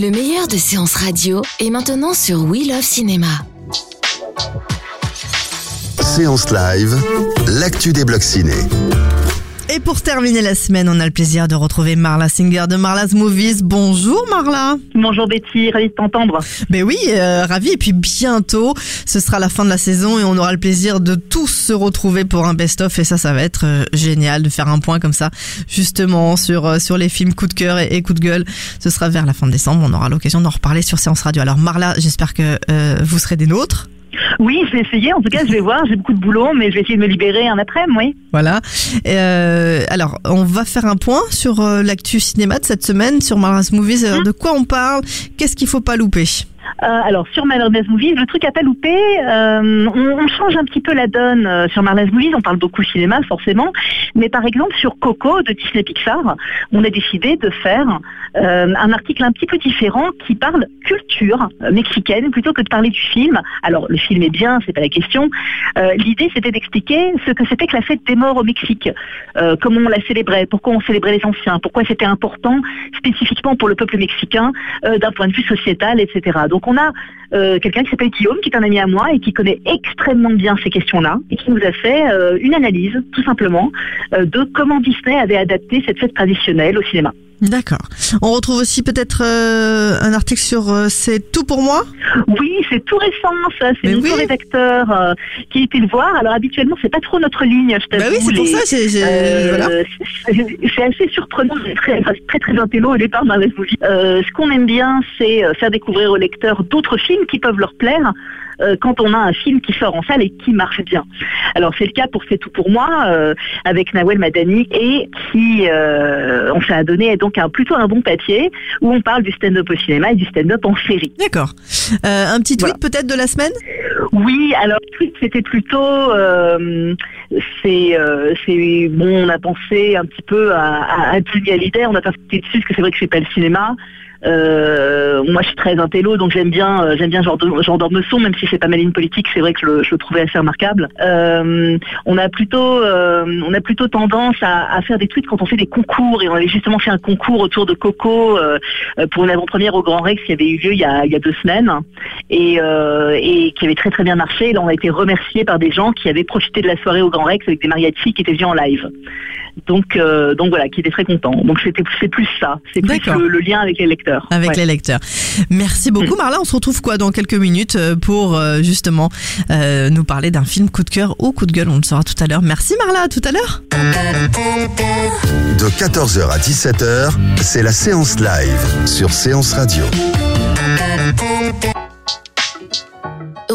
Le meilleur de séances radio est maintenant sur We Love Cinéma. Séance live, l'actu des blocs ciné. Et pour terminer la semaine, on a le plaisir de retrouver Marla Singer de Marla's Movies. Bonjour Marla. Bonjour Betty, ravi de t'entendre. Ben oui, euh, ravi. Et puis bientôt, ce sera la fin de la saison et on aura le plaisir de tous se retrouver pour un best-of. Et ça, ça va être euh, génial de faire un point comme ça, justement sur euh, sur les films coup de cœur et, et coup de gueule. Ce sera vers la fin de décembre. On aura l'occasion d'en reparler sur Séance Radio. Alors Marla, j'espère que euh, vous serez des nôtres. Oui, je vais essayer. En tout cas, je vais voir. J'ai beaucoup de boulot, mais je vais essayer de me libérer un après-midi, oui. Voilà. Euh, alors, on va faire un point sur euh, l'actu cinéma de cette semaine, sur Marla's Movies. Alors, de quoi on parle? Qu'est-ce qu'il faut pas louper? Euh, alors sur Marla's Movies, le truc à pas louper, euh, on, change un petit peu la donne euh, sur Marla's Movies. On parle beaucoup cinéma forcément, mais par exemple sur Coco de Disney Pixar, on a décidé de faire euh, un article un petit peu différent qui parle culture euh, mexicaine plutôt que de parler du film. Alors le film est bien, c'est pas la question. Euh, L'idée c'était d'expliquer ce que c'était que la fête des morts au Mexique, euh, comment on la célébrait, pourquoi on célébrait les anciens, pourquoi c'était important spécifiquement pour le peuple mexicain euh, d'un point de vue sociétal, etc. on a euh, quelqu'un qui s'appelle Guillaume, qui est un ami à moi et qui connaît extrêmement bien ces questions-là et qui nous a fait euh, une analyse, tout simplement, euh, de comment Disney avait adapté cette fête traditionnelle au cinéma. D'accord. On retrouve aussi peut-être euh, un article sur euh, C'est tout pour moi? Oui, c'est tout récent, ça. C'est oui. rédacteur euh, qui était le voir. Alors habituellement, c'est pas trop notre ligne, je t'avoue. Bah oui, c'est pour ça. voilà. c'est- assez surprenant, c'est très très, très intello au départ la movie. Ce qu'on aime bien, c'est faire découvrir aux lecteurs d'autres films qui peuvent leur plaire quand on a un film qui sort en salle et qui marche bien. Alors c'est le cas pour C'est tout pour moi avec Nawel Madani et qui on s'est adonné donc un, plutôt un bon papier où on parle du stand-up au cinéma et du stand-up en série. D'accord. Euh, un petit tweet peut-être de la semaine? Oui, alors le truc, c'était plutôt euh, c'est euh, c'est bon on a pensé un petit peu à, à, à Johnny Hallyday, on a sauté dessus parce que c'est vrai que c'est pas le cinéma. Euh, moi je suis très intello donc j'aime bien euh, j'aime bien genre de genre d'ormesson même si c'est pas ma ligne politique c'est vrai que je, le- je trouvais assez remarquable euh, on a plutôt on a plutôt tendance à, faire des tweets quand on fait des concours et on avait justement fait un concours autour de Coco pour une avant-première au Grand Rex qui avait eu lieu il y a, deux semaines et, qui avait très très bien marché. Là, on a été remercié par des gens qui avaient profité de la soirée au Grand Rex avec des mariachis qui étaient venus en live. Donc, euh, donc voilà, qui étaient très contents. Donc c'était c'est plus ça, c'est plus le, le lien avec les lecteurs. avec Ouais. les lecteurs. Merci beaucoup Marla. On se retrouve quoi dans quelques minutes euh, pour euh, justement euh, nous parler d'un film coup de cœur ou coup de gueule. On le saura tout à l'heure. Merci Marla. À tout à l'heure. De 14h à 17h, c'est la séance live sur Séance Radio.